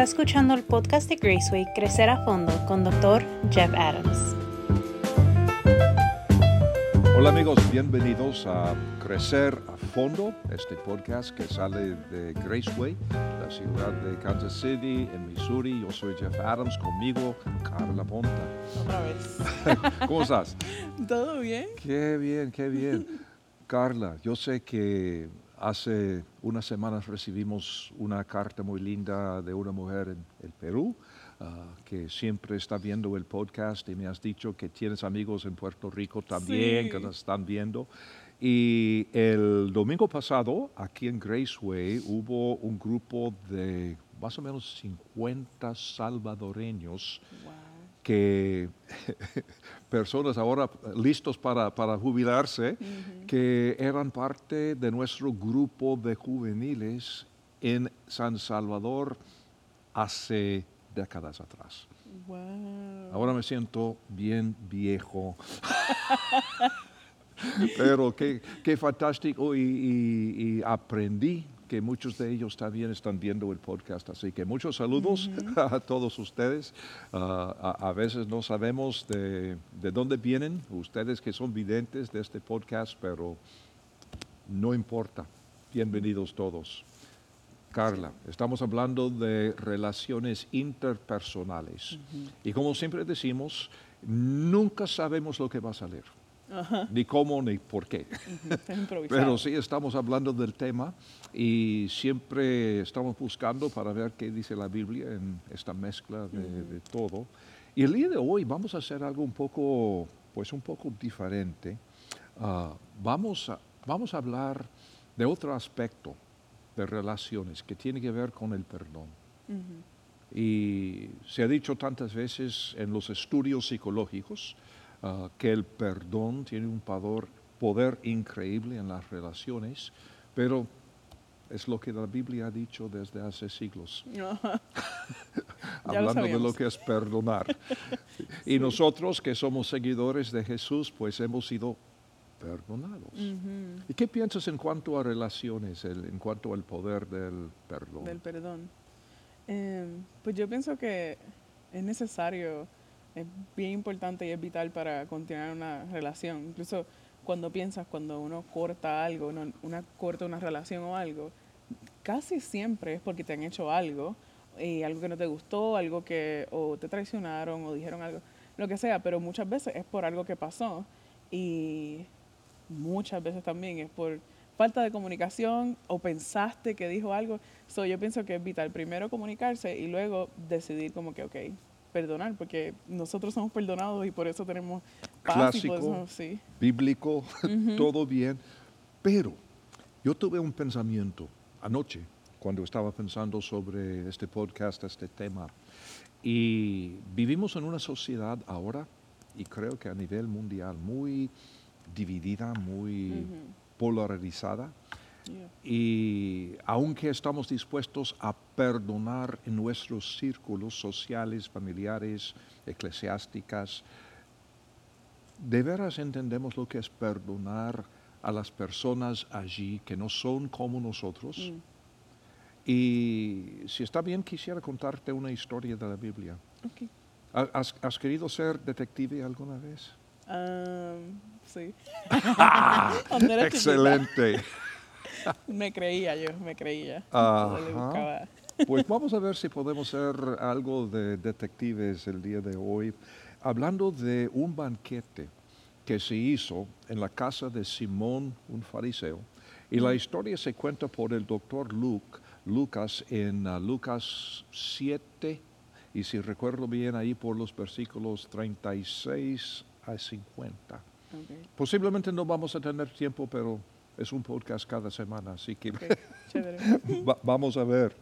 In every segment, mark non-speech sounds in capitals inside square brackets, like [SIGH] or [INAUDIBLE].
Está escuchando el podcast de Graceway Crecer a Fondo con Dr. Jeff Adams. Hola amigos, bienvenidos a Crecer a Fondo, este podcast que sale de Graceway, la ciudad de Kansas City, en Missouri. Yo soy Jeff Adams, conmigo Carla Ponta. Otra vez. [LAUGHS] ¿Cómo estás? ¿Todo bien? Qué bien, qué bien. Carla, yo sé que hace unas semanas recibimos una carta muy linda de una mujer en el Perú. ah, que siempre está viendo el podcast y me has dicho que tienes amigos en Puerto Rico también Sí. que nos están viendo. Y el domingo pasado, aquí en Graceway, hubo un grupo de más o menos 50 salvadoreños Wow. que [LAUGHS] personas ahora listos para, para jubilarse, que eran parte de nuestro grupo de juveniles en San Salvador hace décadas atrás. Wow. Ahora me siento bien viejo. [LAUGHS] Pero qué, qué fantástico y, y- y aprendí que muchos de ellos también están viendo el podcast. Así que muchos saludos [LAUGHS] a todos ustedes. Ah, a, a veces no sabemos de, de dónde vienen ustedes que son videntes de este podcast, pero no importa. Bienvenidos todos. Carla, estamos hablando de relaciones interpersonales. Y como siempre decimos, nunca sabemos lo que va a salir, Ajá. ni cómo ni por qué. Pero sí estamos hablando del tema y siempre estamos buscando para ver qué dice la Biblia en esta mezcla de, de todo. Y el día de hoy vamos a hacer algo un poco, pues un poco diferente. Ah, vamos, a, vamos a hablar de otro aspecto de relaciones que tiene que ver con el perdón. Y se ha dicho tantas veces en los estudios psicológicos ah, que el perdón tiene un poder, poder increíble en las relaciones, pero es lo que la Biblia ha dicho desde hace siglos. [LAUGHS] Ya lo [LAUGHS] hablando de lo que es perdonar. [LAUGHS] Y nosotros que somos seguidores de Jesús, pues hemos sido perdonados. Ujú. ¿Y qué piensas en cuanto a relaciones, el- en cuanto al poder del perdón? Del perdón. Em, pues yo pienso que es necesario, es bien importante y es vital para continuar una relación. Incluso cuando piensas, cuando uno corta algo, uno, una corta una relación o algo, casi siempre es porque te han hecho algo, y algo que no te gustó, algo que o te traicionaron o dijeron algo, lo que sea, pero muchas veces es por algo que pasó y muchas veces también es por falta de comunicación o pensaste que dijo algo. So, yo pienso que es vital primero comunicarse y luego decidir como que, ok, perdonar, porque nosotros somos perdonados y por eso tenemos paz y por Clásico. eso, sí. bíblico, todo bien. Pero yo tuve un pensamiento anoche cuando estaba pensando sobre este podcast, este tema. Y vivimos en una sociedad ahora, y creo que a nivel mundial, muy dividida, muy polarizada. Y aunque estamos dispuestos a perdonar en nuestros círculos sociales, familiares, eclesiásticas, ¿de veras entendemos lo que es perdonar a las personas allí que no son como nosotros? Mm. Y si está bien, quisiera contarte una historia de la Biblia. Ok. ¿Ha- ¿Has, has querido ser detective alguna vez? Um, sí. [LAUGHS] [LAUGHS] Excelente. [LAUGHS] [LAUGHS] Me creía yo, me creía. Ajá. Pues vamos a ver si podemos hacer algo de detectives el día de hoy, hablando de un banquete que se hizo en la casa de Simón, un fariseo. Y la historia se cuenta por el doctor Luke, Lucas en ah, Lucas 7, y si recuerdo bien ahí por los versículos 36 a 50. Ok, Posiblemente no vamos a tener tiempo, pero es un podcast cada semana, así que. [LAUGHS] Va- vamos a ver.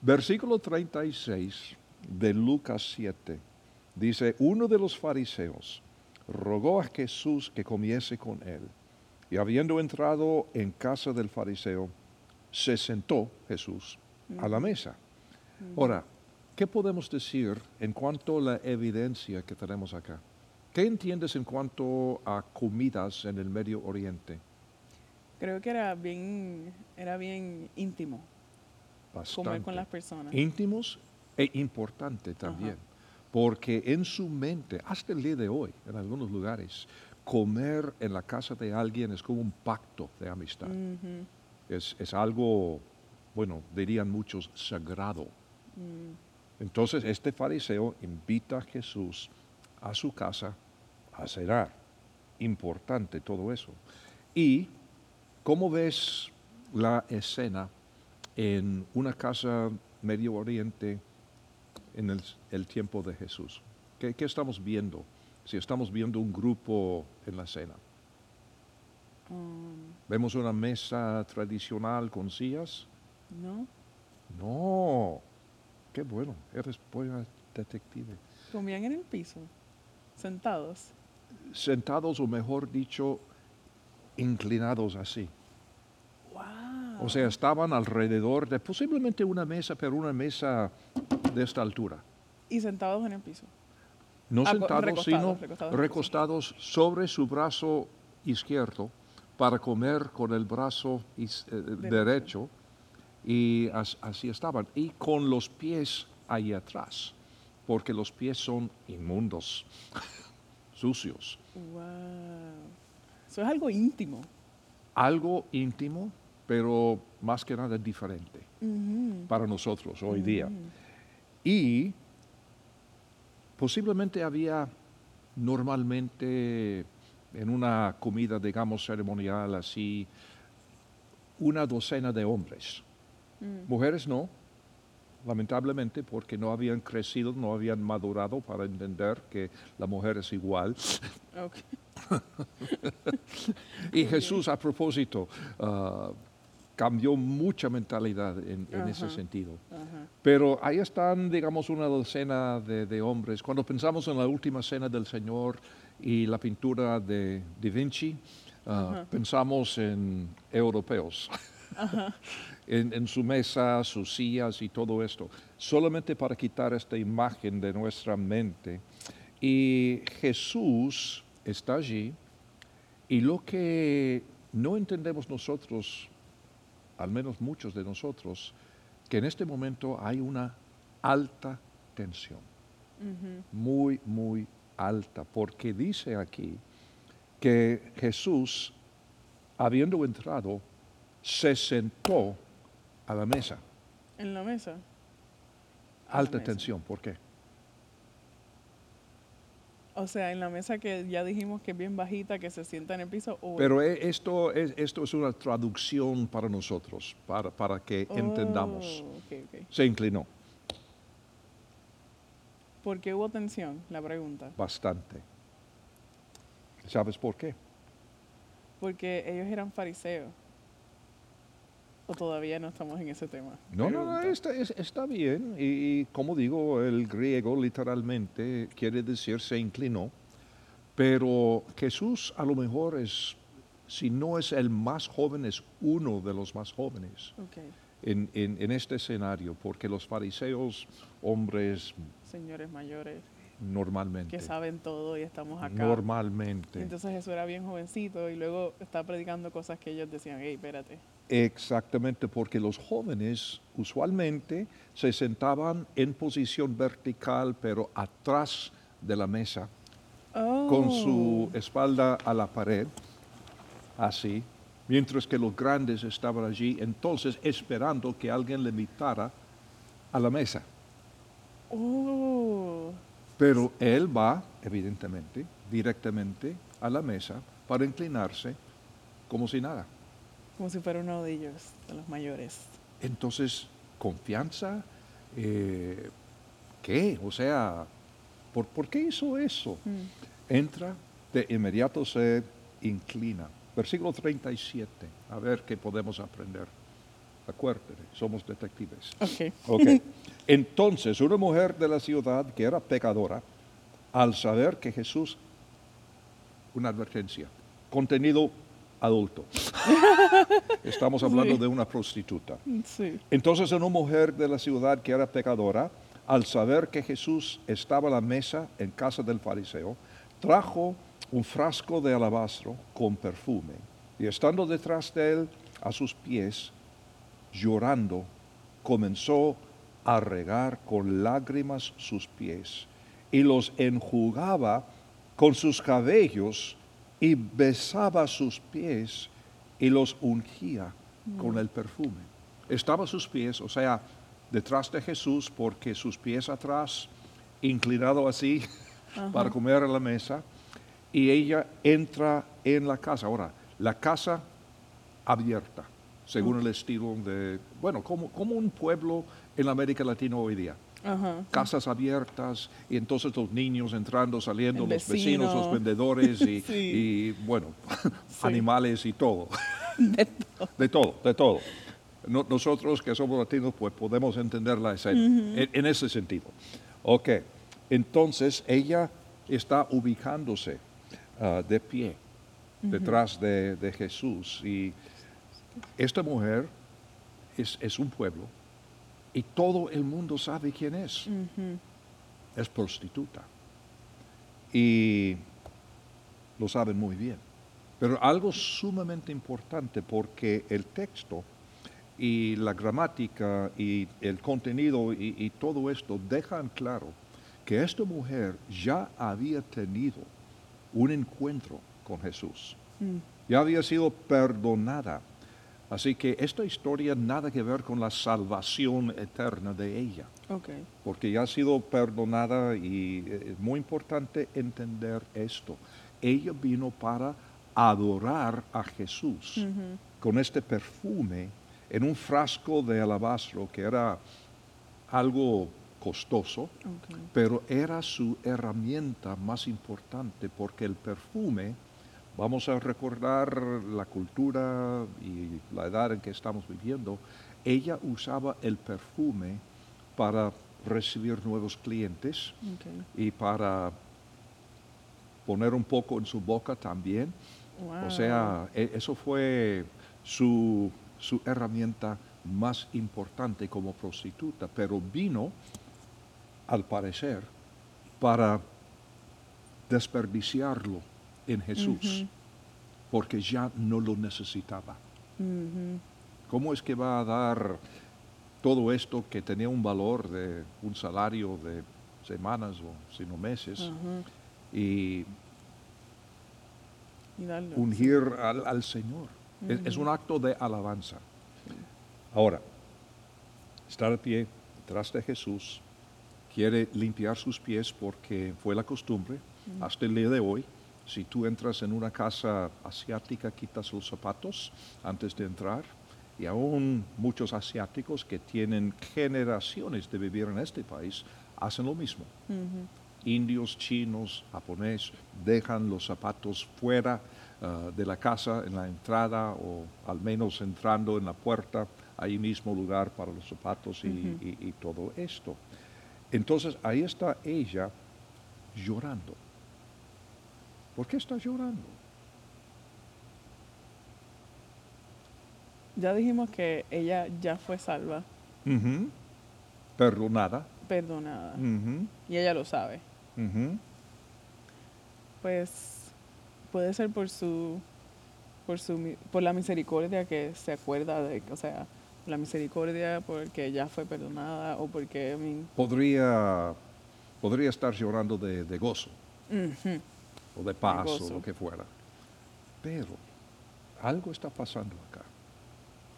Versículo 36 de Lucas 7 dice, uno de los fariseos rogó a Jesús que comiese con él. Y habiendo entrado en casa del fariseo, se sentó Jesús a la mesa. Ahora, ¿qué podemos decir en cuanto a la evidencia que tenemos acá? ¿Qué entiendes en cuanto a comidas en el Medio Oriente? Creo que era bien, era bien íntimo comer con Bastante. las personas. íntimos e importante también, porque en su mente, hasta el día de hoy, en algunos lugares, comer en la casa de alguien es como un pacto de amistad. Es, es algo, bueno, dirían muchos, sagrado. Mm. Entonces este fariseo invita a Jesús a su casa a cenar. Importante todo eso. ¿Y cómo ves la escena en una casa Medio Oriente en el, el tiempo de Jesús? ¿Qué, qué estamos viendo? Si estamos viendo un grupo en la cena. Um, ¿Vemos una mesa tradicional con sillas? ¿No? No. Qué bueno, eres buena detective. Comían en el piso, sentados. Sentados o mejor dicho, inclinados así. ¡Wow! O sea, estaban alrededor de posiblemente una mesa, pero una mesa de esta altura. y sentados en el piso. No Ah, sentados, recostados, sino recostados sobre su brazo izquierdo para comer con el brazo is- eh, derecho. Y as- así estaban. Y con los pies ahí atrás, porque los pies son inmundos, [LAUGHS] sucios. ¡Wow! Eso es algo íntimo. Algo íntimo, pero más que nada diferente para nosotros hoy día. Y posiblemente había normalmente en una comida, digamos, ceremonial así, una docena de hombres. Mm. Mujeres no, lamentablemente, porque no habían crecido, no habían madurado para entender que la mujer es igual. Ok. [LAUGHS] Y Jesús, a propósito, ah, cambió mucha mentalidad en, en ese sentido. Pero ahí están, digamos, una docena de, de hombres. Cuando pensamos en la última cena del Señor y la pintura de Da Vinci, ah, pensamos en europeos, [LAUGHS] en, en su mesa, sus sillas y todo esto, solamente para quitar esta imagen de nuestra mente. Y Jesús está allí y lo que no entendemos nosotros, al menos muchos de nosotros, que en este momento hay una alta tensión, muy, muy alta, porque dice aquí que Jesús, habiendo entrado, se sentó a la mesa. En la mesa. A la Alta mesa. tensión, ¿por qué? O sea, en la mesa que ya dijimos que es bien bajita, que se sienta en el piso. Pero eh, esto es, esto es una traducción para nosotros, para, para que entendamos. Oh, ok. Se inclinó ¿Por qué hubo tensión? La pregunta. bastante. ¿Sabes por qué? Porque ellos eran fariseos. O todavía no estamos en ese tema. No, no, no, está, es- está bien. Y, y como digo, el griego literalmente quiere decir se inclinó. Pero Jesús a lo mejor es, si no es el más joven, es uno de los más jóvenes Ok. en, en- en este escenario, porque los fariseos, hombres Señores mayores normalmente, que saben todo y estamos acá. normalmente, Entonces Jesús era bien jovencito y luego está predicando cosas que ellos decían, hey, espérate. Exactamente, porque los jóvenes usualmente se sentaban en posición vertical, pero atrás de la mesa, con su Oh. espalda a la pared, así, mientras que los grandes estaban allí, entonces esperando que alguien le invitara a la mesa. Oh. Pero él va, evidentemente, directamente a la mesa para inclinarse como si nada. Como si fuera uno de ellos, de los mayores. Entonces, confianza, eh, ¿qué? O sea, ¿por, por qué hizo eso? Mm. Entra, de inmediato se inclina. Versículo 37, a ver qué podemos aprender. Acuérdate, somos detectives. Ok. Ok. [LAUGHS] Entonces, una mujer de la ciudad que era pecadora, al saber que Jesús, una advertencia, contenido adulto. [LAUGHS] Estamos hablando Sí. de una prostituta. Sí. Entonces una mujer de la ciudad que era pecadora, al saber que Jesús estaba a la mesa en casa del fariseo, trajo un frasco de alabastro con perfume y estando detrás de él a sus pies, llorando, comenzó a regar con lágrimas sus pies y los enjugaba con sus cabellos y besaba sus pies y los ungía con el perfume. Estaba a sus pies, o sea, detrás de Jesús, porque sus pies atrás, inclinado así [LAUGHS] para comer a la mesa, y ella entra en la casa. Ahora, la casa abierta, según el estilo de, bueno, como, como un pueblo en América Latina hoy día. Ajá. Casas abiertas y entonces los niños entrando, saliendo, los vecinos, vecino. los vendedores y, [LAUGHS] Sí. y, bueno, [LAUGHS] animales y [LAUGHS] todo. De todo, de todo. No- nosotros que somos latinos, pues podemos entender la escena en, en ese sentido. Ok, entonces ella está ubicándose ah, de pie detrás de, de Jesús y esta mujer es, es un pueblo y todo el mundo sabe quién es. Es prostituta. Y lo saben muy bien. Pero algo sumamente importante porque el texto y la gramática y el contenido y, y todo esto dejan claro que esta mujer ya había tenido un encuentro con Jesús. Mm. Ya había sido perdonada. Así que esta historia nada que ver con la salvación eterna de ella Ok. porque ya ha sido perdonada y eh, es muy importante entender esto. Ella vino para adorar a Jesús con este perfume en un frasco de alabastro que era algo costoso, Ok. pero era su herramienta más importante porque el perfume, vamos a recordar la cultura y la edad en que estamos viviendo, ella usaba el perfume para recibir nuevos clientes y para poner un poco en su boca también. Wow. O sea, e- eso fue su, su herramienta más importante como prostituta, pero vino, al parecer, para desperdiciarlo en Jesús, porque ya no lo necesitaba. ¿Cómo es que va a dar todo esto que tenía un valor de un salario de semanas o sino meses y ungir al, al Señor. Es- es, un acto de alabanza. Ahora, está de pie detrás de Jesús, quiere limpiar sus pies porque fue la costumbre hasta el día de hoy. Si tú entras en una casa asiática, quitas los zapatos antes de entrar. Y aún muchos asiáticos que tienen generaciones de vivir en este país hacen lo mismo indios, chinos, japonés, dejan los zapatos fuera ah, de la casa en la entrada o al menos entrando en la puerta, ahí mismo lugar para los zapatos y, Ujú. y- y todo esto. Entonces ahí está ella llorando. ¿Por qué está llorando? Ya dijimos que ella ya fue salva. Perdonada. perdonada. Y ella lo sabe. Pues puede ser por su por su por la misericordia que se acuerda de, o sea, la misericordia porque ya fue perdonada o porque I mean, Podría, podría estar llorando de, de gozo. O de paz o lo que fuera. Pero algo está pasando acá.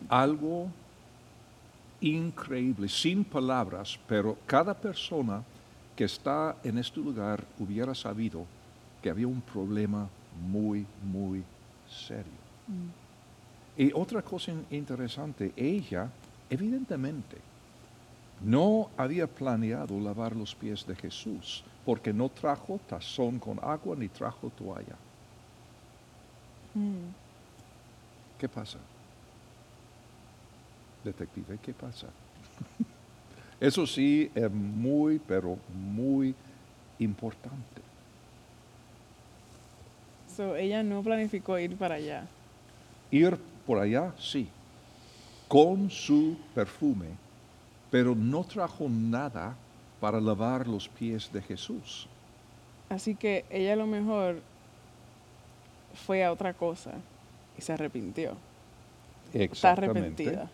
Algo increíble, sin palabras, pero cada persona que está en este lugar hubiera sabido que había un problema muy, muy serio. Y otra cosa in- interesante, ella evidentemente no había planeado lavar los pies de Jesús porque no trajo tazón con agua ni trajo toalla. mm, ¿Qué pasa? Detective, ¿qué pasa? [LAUGHS] Eso sí es muy, pero muy importante. So, ella no planificó ir para allá. Ir por allá, sí, con su perfume, pero no trajo nada para lavar los pies de Jesús. Así que ella a lo mejor fue a otra cosa y se arrepintió. Está arrepentida.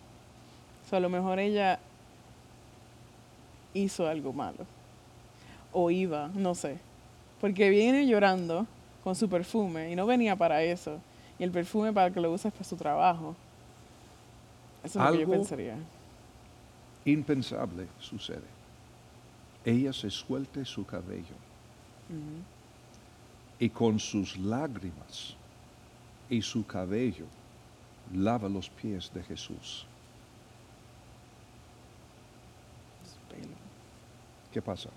So, a lo mejor ella hizo algo malo. O iba, no sé. Porque viene llorando con su perfume y no venía para eso. Y el perfume para que lo uses para su trabajo. Eso es lo que yo pensaría. Impensable sucede. Ella se suelte su cabello y con sus lágrimas y su cabello lava los pies de Jesús. ¿Qué pasa?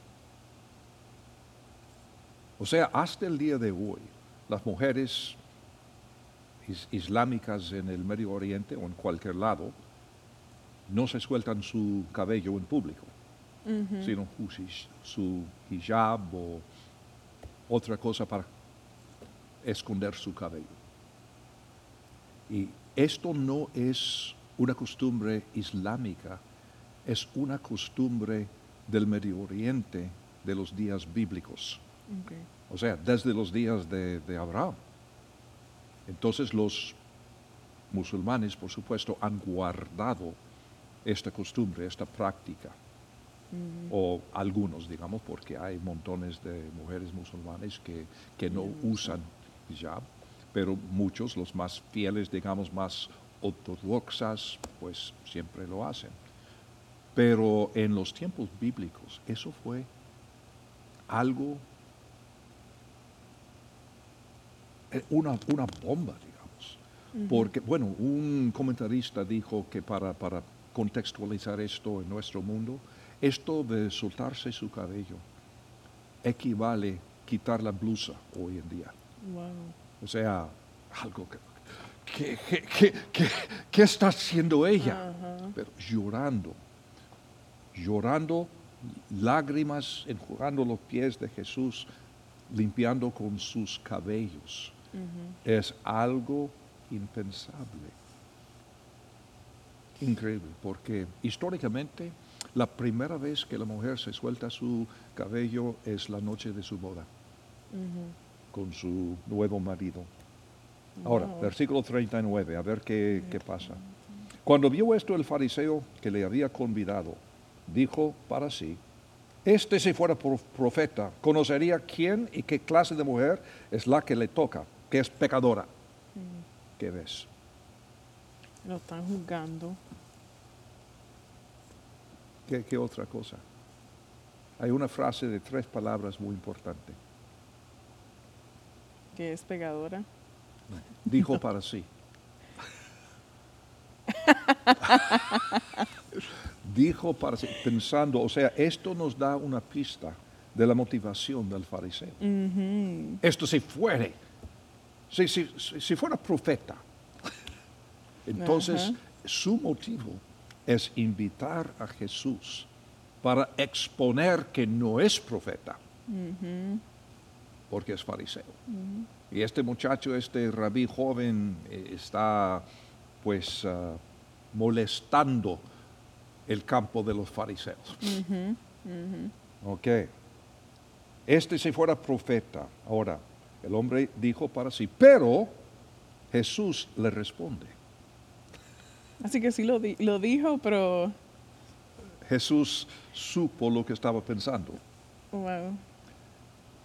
O sea, hasta el día de hoy, las mujeres is- islámicas en el Medio Oriente o en cualquier lado no se sueltan su cabello en público, Sino su hij- su hijab o otra cosa para esconder su cabello. Y esto no es una costumbre islámica, es una costumbre del Medio Oriente de los días bíblicos, o sea, desde los días de, de Abraham. Entonces los musulmanes, por supuesto, han guardado esta costumbre, esta práctica, O algunos, digamos, porque hay montones de mujeres musulmanes que, que no usan hijab, pero muchos, los más fieles, digamos, más ortodoxas, pues siempre lo hacen. Pero en los tiempos bíblicos eso fue algo, eh, una, una bomba, digamos. Porque, bueno, un comentarista dijo que para, para contextualizar esto en nuestro mundo, esto de soltarse su cabello equivale quitar la blusa hoy en día. Wow. O sea, algo que... ¿Qué, está haciendo ella? Pero llorando, llorando, lágrimas, enjugando los pies de Jesús, limpiando con sus cabellos. Es algo impensable. Increíble, porque históricamente la primera vez que la mujer se suelta su cabello es la noche de su boda con su nuevo marido. Ahora, Wow. versículo 39, a ver qué, qué pasa. Cuando vio esto el fariseo que le había convidado, dijo para sí, este si fuera pro- profeta, conocería quién y qué clase de mujer es la que le toca, que es pecadora. ¿Qué ves? Lo están juzgando. ¿Qué, qué otra cosa? Hay una frase de tres palabras muy importante. Que es pegadora. Dijo para sí. Dijo para sí, pensando, o sea, esto nos da una pista de la motivación del fariseo. Esto si fuere, si, si- si- fuera profeta, entonces su motivo es invitar a Jesús para exponer que no es profeta, porque es fariseo. Y este muchacho, este rabí joven, eh, está pues ah, molestando el campo de los fariseos. Ujú. Ok. Este si fuera profeta. Ahora, el hombre dijo para sí, pero Jesús le responde. Así que sí lo, di- lo dijo, pero Jesús supo lo que estaba pensando. wow.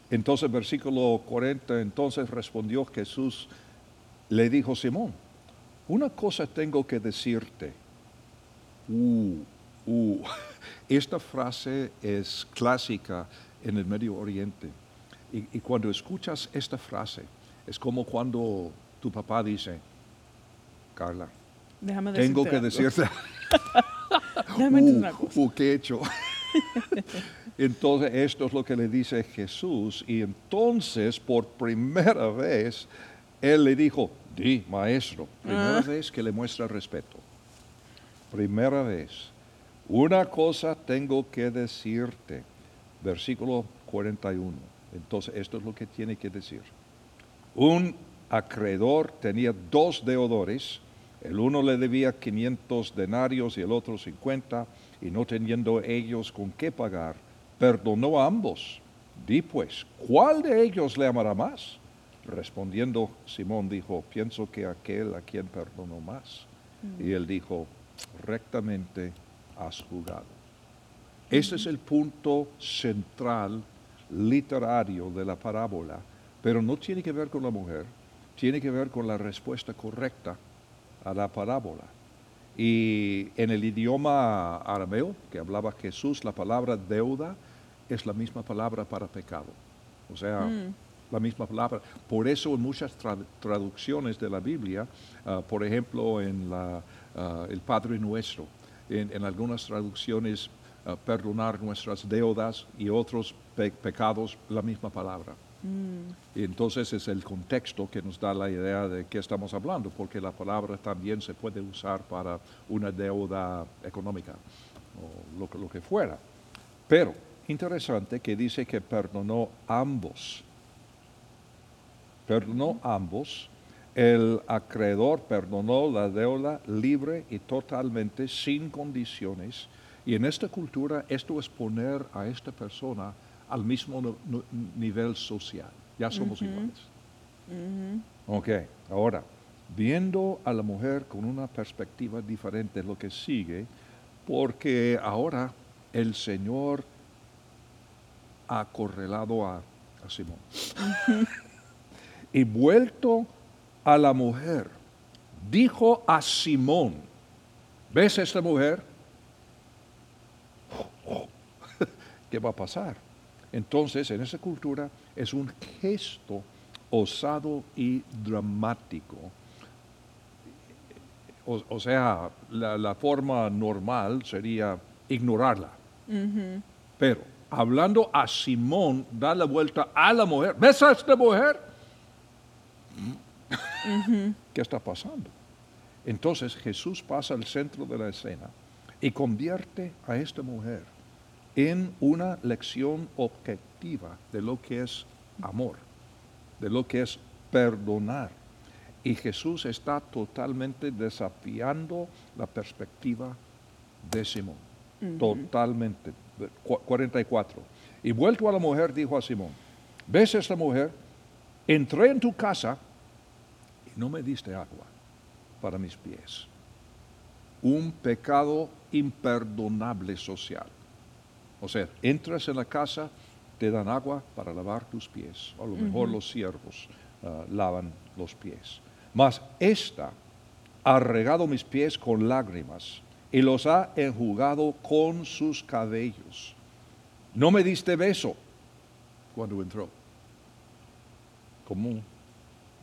Entonces, versículo 40, entonces respondió Jesús, le dijo Simón, una cosa tengo que decirte. Uh, uh. [LAUGHS] Esta frase es clásica en el Medio Oriente. Y, y cuando escuchas esta frase, es como cuando tu papá dice, Carla, Déjame tengo que decirte [LAUGHS] Déjame Uh, una cosa. uh, ¿qué he hecho? [LAUGHS] entonces, esto es lo que le dice Jesús. Y entonces, por primera vez, él le dijo, di, maestro. Primera Ah. vez que le muestra respeto. Primera vez. Una cosa tengo que decirte. Versículo 41. Entonces, esto es lo que tiene que decir. Un acreedor tenía dos deudores, el uno le debía 500 denarios y el otro 50, y no teniendo ellos con qué pagar, perdonó a ambos. Di pues, ¿cuál de ellos le amará más? Respondiendo Simón dijo, pienso que aquel a quien perdonó más. Y él dijo, rectamente has jugado. Ese es el punto central literario de la parábola, pero no tiene que ver con la mujer, tiene que ver con la respuesta correcta a la parábola. Y en el idioma arameo que hablaba Jesús, la palabra deuda es la misma palabra para pecado. O sea, la misma palabra. Por eso en muchas traducciones de la Biblia, ah, por ejemplo en la, ah, el Padre Nuestro, en, algunas traducciones ah, perdonar nuestras deudas y otros pecados, la misma palabra. Mm. Y entonces es el contexto que nos da la idea de qué estamos hablando, porque la palabra también se puede usar para una deuda económica o lo, lo que fuera. Pero interesante que dice que perdonó ambos perdonó ambos, el acreedor perdonó la deuda libre y totalmente sin condiciones. Y en esta cultura esto es poner a esta persona al mismo nivel social. Ya somos iguales. Ok, ahora, viendo a la mujer con una perspectiva diferente, lo que sigue, porque ahora el Señor ha correlado a, Simón y vuelto a la mujer, dijo a Simón, ¿ves a esta mujer? [LAUGHS] ¿Qué va a pasar? Entonces, en esa cultura es un gesto osado y dramático. O, sea, la, forma normal sería ignorarla. Pero hablando a Simón, da la vuelta a la mujer. ¿Ves a esta mujer? ¿Qué está pasando? Entonces Jesús pasa al centro de la escena y convierte a esta mujer en una lección objetiva de lo que es amor, de lo que es perdonar. Y Jesús está totalmente desafiando la perspectiva de Simón. Totalmente. 44. Y vuelto a la mujer, dijo a Simón, ¿ves esta mujer? Entré en tu casa y no me diste agua para mis pies. Un pecado imperdonable social. O sea, entras en la casa, te dan agua para lavar tus pies. A lo mejor los siervos ah, lavan los pies. Mas esta ha regado mis pies con lágrimas y los ha enjugado con sus cabellos. No me diste beso cuando entró. Como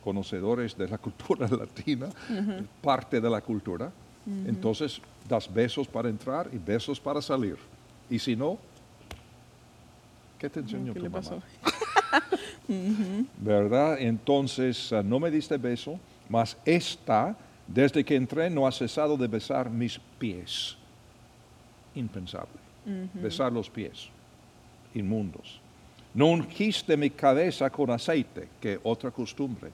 conocedores de la [LAUGHS] cultura latina, parte de la cultura. Entonces das besos para entrar y besos para salir. Y si no, ¿qué te enseñó tu mamá? [LAUGHS] ¿Verdad? Entonces ah, no me diste beso, mas esta, desde que entré, no ha cesado de besar mis pies. Impensable. Besar los pies. Inmundos. No ungiste mi cabeza con aceite, que otra costumbre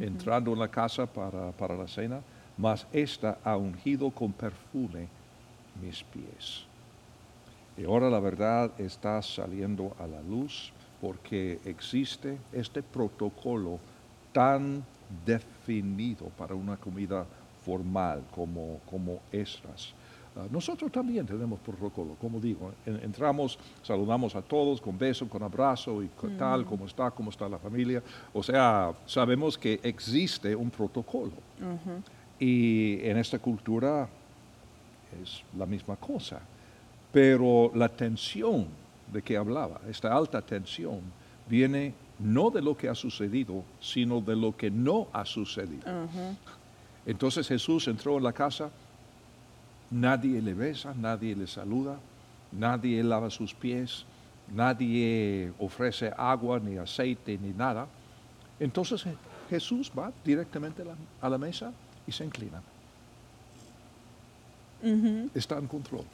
entrando en la casa para, la cena, mas ésta ha ungido con perfume mis pies. Y ahora la verdad está saliendo a la luz porque existe este protocolo tan definido para una comida formal como, como estas. Ah, nosotros también tenemos protocolo, como digo, entramos, saludamos a todos con beso, con abrazo y tal, mm. cómo está, cómo está la familia. O sea, sabemos que existe un protocolo. Y en esta cultura es la misma cosa. Pero la tensión de que hablaba, esta alta tensión, viene no de lo que ha sucedido, sino de lo que no ha sucedido. Entonces Jesús entró en la casa nadie le besa, nadie le saluda, nadie lava sus pies, nadie ofrece agua ni aceite ni nada. Entonces Jesús va directamente a la, mesa y se inclina. Está en control.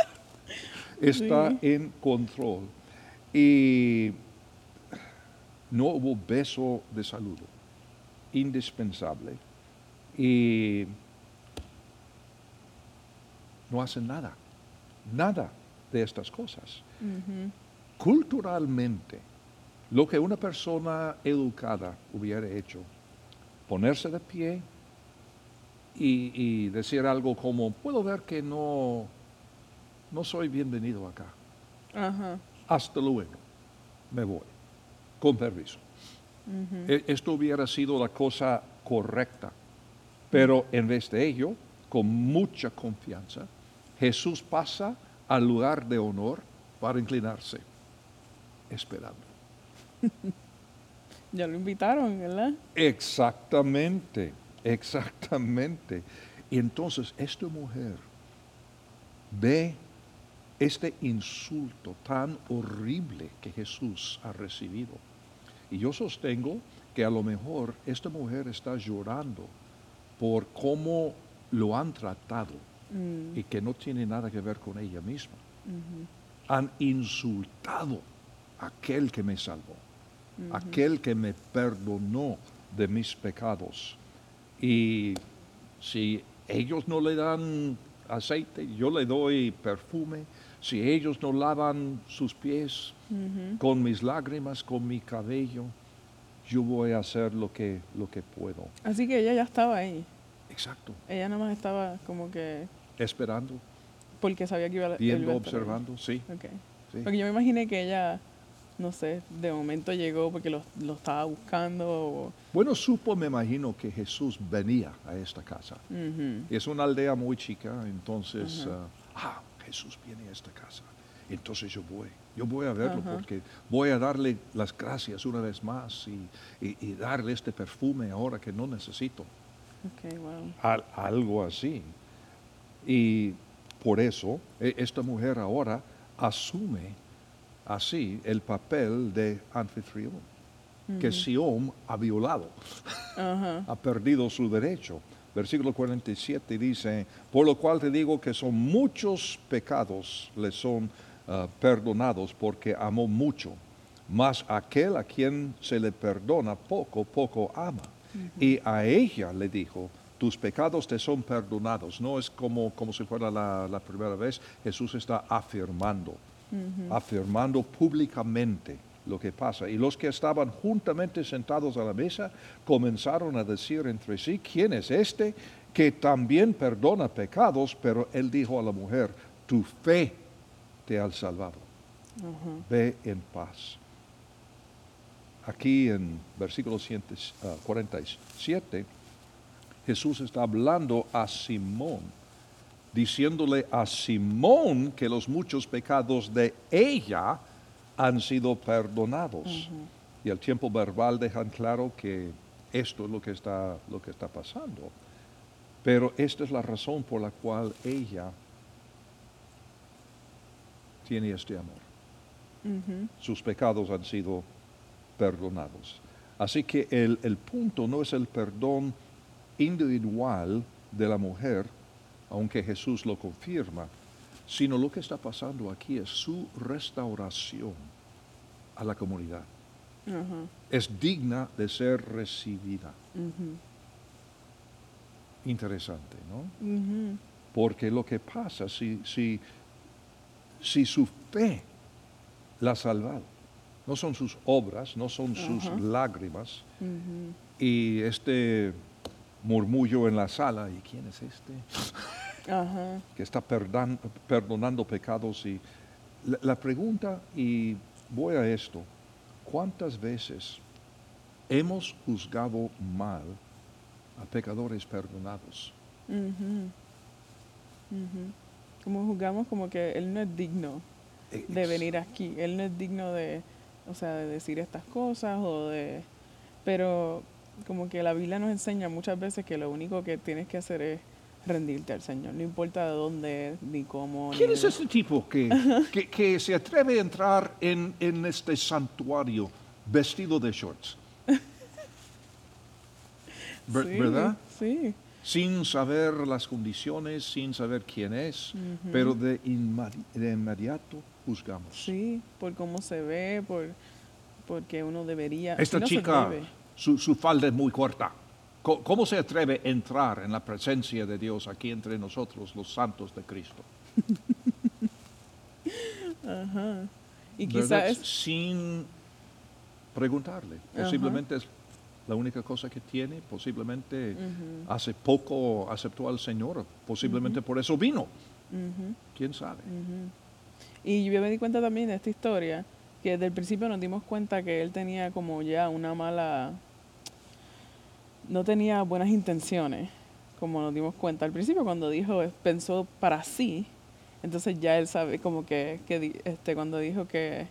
[LAUGHS] Está en control. Y no hubo beso de saludo. Indispensable. Y no hacen nada, nada de estas cosas. Culturalmente, lo que una persona educada hubiera hecho, ponerse de pie y, decir algo como, puedo ver que no, no soy bienvenido acá. Ajá. Hasta luego, me voy, con permiso. E- Esto hubiera sido la cosa correcta, pero en vez de ello, con mucha confianza, Jesús pasa al lugar de honor para inclinarse, esperando. [LAUGHS] Ya lo invitaron, ¿verdad? Exactamente, exactamente. Y entonces esta mujer ve este insulto tan horrible que Jesús ha recibido. Y yo sostengo que a lo mejor esta mujer está llorando por cómo lo han tratado Mm, y que no tiene nada que ver con ella misma. Han insultado a aquel que me salvó, aquel que me perdonó de mis pecados. Y si ellos no le dan aceite, yo le doy perfume. Si ellos no lavan sus pies con mis lágrimas, con mi cabello, yo voy a hacer lo que, lo que puedo. Así que ella ya estaba ahí. Exacto. Ella nada más estaba como que Esperando, porque sabía que iba a viendo, observando, sí. Porque yo me imaginé que ella, no sé, de momento llegó porque lo, lo estaba buscando. o- Bueno, supo, me imagino, que Jesús venía a esta casa. Es una aldea muy chica, entonces, ah, ah, Jesús viene a esta casa. Entonces yo voy, yo voy a verlo porque voy a darle las gracias una vez más y, y- y darle este perfume ahora que no necesito. Ok, wow. Al- algo así. Y por eso e- esta mujer ahora asume así el papel de anfitrión, que Sion ha violado [LAUGHS] ha perdido su derecho. Versículo 47 dice, por lo cual te digo que son muchos pecados le son ah, perdonados porque amó mucho, mas aquel a quien se le perdona poco, poco ama. Y a ella le dijo, tus pecados te son perdonados. No es como, como si fuera la, la primera vez, Jesús está afirmando afirmando públicamente lo que pasa. Y los que estaban juntamente sentados a la mesa comenzaron a decir entre sí, ¿quién es este que también perdona pecados? Pero él dijo a la mujer, tu fe te ha salvado. Ve en paz. Aquí en versículo 100, ah, 47, Jesús está hablando a Simón, diciéndole a Simón que los muchos pecados de ella han sido perdonados. Y el tiempo verbal dejan claro que esto es lo que está, lo que está pasando. Pero esta es la razón por la cual ella tiene este amor sus pecados han sido perdonados. Así que el, el punto no es el perdón individual de la mujer, aunque Jesús lo confirma, sino lo que está pasando aquí es su restauración a la comunidad. Es digna de ser recibida. Interesante, ¿no? Porque lo que pasa, si, si, si su fe la ha salvado, no son sus obras, no son sus lágrimas, y este murmullo en la sala, ¿y quién es este? Ajá. Que está perdan- perdonando pecados. Y la, la pregunta, y voy a esto, ¿cuántas veces hemos juzgado mal a pecadores perdonados? Ujú. Como juzgamos como que él no es digno de Ex- venir aquí. Él no es digno de, o sea, de decir estas cosas o de... Pero como que la Biblia nos enseña muchas veces que lo único que tienes que hacer es rendirte al Señor. No importa de dónde, ni cómo. ¿Quién ni es de- este tipo que, que, que se atreve a entrar en, en este santuario vestido de shorts? [LAUGHS] Ver- Sí, ¿Verdad? Sí. Sin saber las condiciones, sin saber quién es, pero de, inmediato juzgamos. Sí, por cómo se ve, por porque uno debería. Esta no chica, su, su falda es muy corta. ¿Cómo se atreve a entrar en la presencia de Dios aquí entre nosotros, los santos de Cristo? [LAUGHS] Ajá. Y quizás sin preguntarle. Ajá. Posiblemente es la única cosa que tiene, posiblemente hace poco aceptó al Señor, posiblemente por eso vino. ¿Quién sabe? Y yo me di cuenta también de esta historia, que desde el principio nos dimos cuenta que él tenía como ya una mala, no tenía buenas intenciones, como nos dimos cuenta al principio cuando dijo, pensó para sí, entonces ya él sabe como que, que este, cuando dijo que,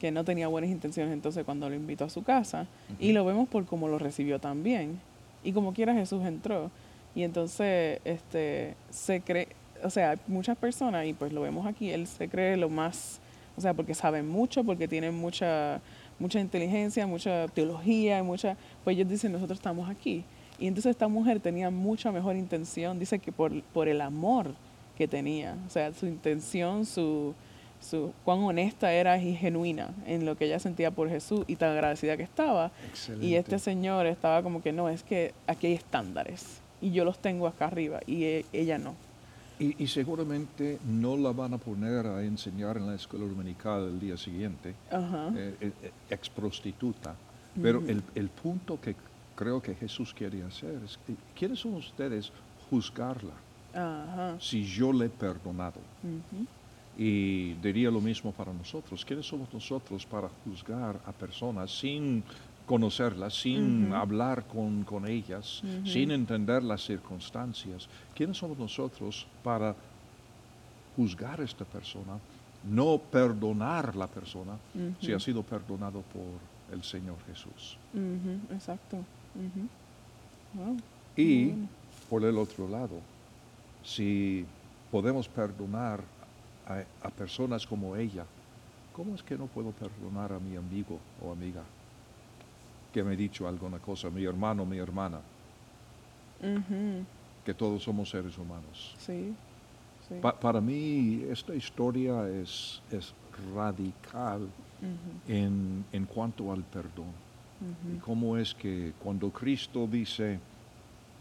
que no tenía buenas intenciones, entonces cuando lo invitó a su casa, y lo vemos por cómo lo recibió también, y como quiera Jesús entró, y entonces este, se cree, o sea, muchas personas, y pues lo vemos aquí, él se cree lo más, o sea, porque saben mucho, porque tienen mucha, mucha inteligencia, mucha teología, mucha, pues ellos dicen, nosotros estamos aquí. Y entonces esta mujer tenía mucha mejor intención, dice que por, por el amor que tenía, o sea, su intención, su, su cuán honesta era y genuina en lo que ella sentía por Jesús y tan agradecida que estaba. Y este señor estaba como que no, es que aquí hay estándares y yo los tengo acá arriba y e- ella no. Y, y seguramente no la van a poner a enseñar en la escuela dominical el día siguiente, eh, eh, ex prostituta. Pero Ujú. el, el punto que creo que Jesús quiere hacer es, ¿quiénes son ustedes juzgarla si yo le he perdonado? Y diría lo mismo para nosotros. ¿Quiénes somos nosotros para juzgar a personas sin conocerlas, sin hablar con, con ellas, sin entender las circunstancias? ¿Quiénes somos nosotros para juzgar a esta persona, no perdonar la persona si ha sido perdonado por el Señor Jesús? Exacto. Wow. Y por el otro lado, si podemos perdonar a, a personas como ella, ¿cómo es que no puedo perdonar a mi amigo o amiga que me ha dicho alguna cosa, mi hermano, mi hermana, que todos somos seres humanos? Sí. sí. Pa- para mí esta historia es, es radical en, en cuanto al perdón. Y ujú. cómo es que cuando Cristo dice,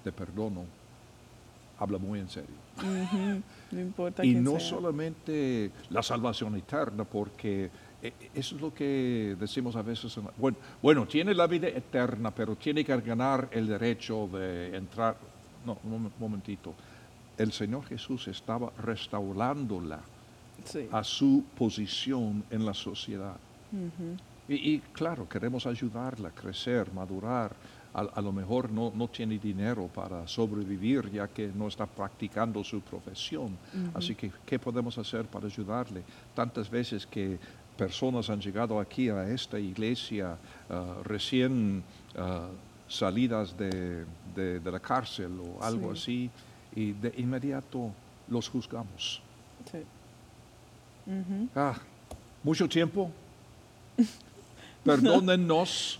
te perdono, habla muy en serio. No importa Y no sea. solamente la salvación eterna, porque eso es lo que decimos a veces. en la- bueno, bueno, tiene la vida eterna, pero tiene que ganar el derecho de entrar. No, un momen- momentito. El Señor Jesús estaba restaurándola Sí. a su posición en la sociedad. Y, y claro, queremos ayudarla a crecer, madurar. A, a lo mejor no, no tiene dinero para sobrevivir ya que no está practicando su profesión. Así que, ¿qué podemos hacer para ayudarle? Tantas veces que personas han llegado aquí a esta iglesia ah, recién ah, salidas de, de- de la cárcel o algo así y de inmediato los juzgamos. Sí. Ah, mucho tiempo. [LAUGHS] Perdónennos.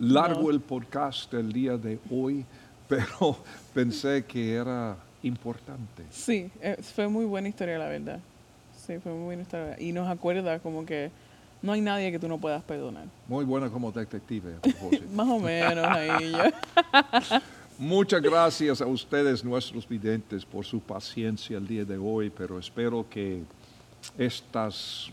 Largo No. el podcast del día de hoy, [LAUGHS] pero pensé que era importante. Sí, eh, fue muy buena historia, la verdad. Sí, fue muy buena historia. Y nos acuerda como que no hay nadie que tú no puedas perdonar. Muy buena como detective. [LAUGHS] Más o menos ahí [LAUGHS] yo. Muchas gracias a ustedes, nuestros videntes, por su paciencia el día de hoy, pero espero que estas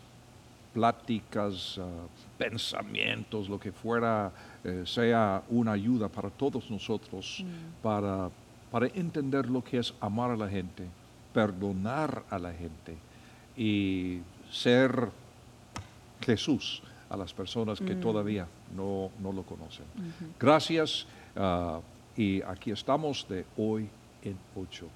pláticas, ah, pensamientos, lo que fuera, eh, sea una ayuda para todos nosotros para, para entender lo que es amar a la gente, perdonar a la gente y ser Jesús a las personas que todavía no, no lo conocen. Gracias ah, y aquí estamos de hoy en ocho.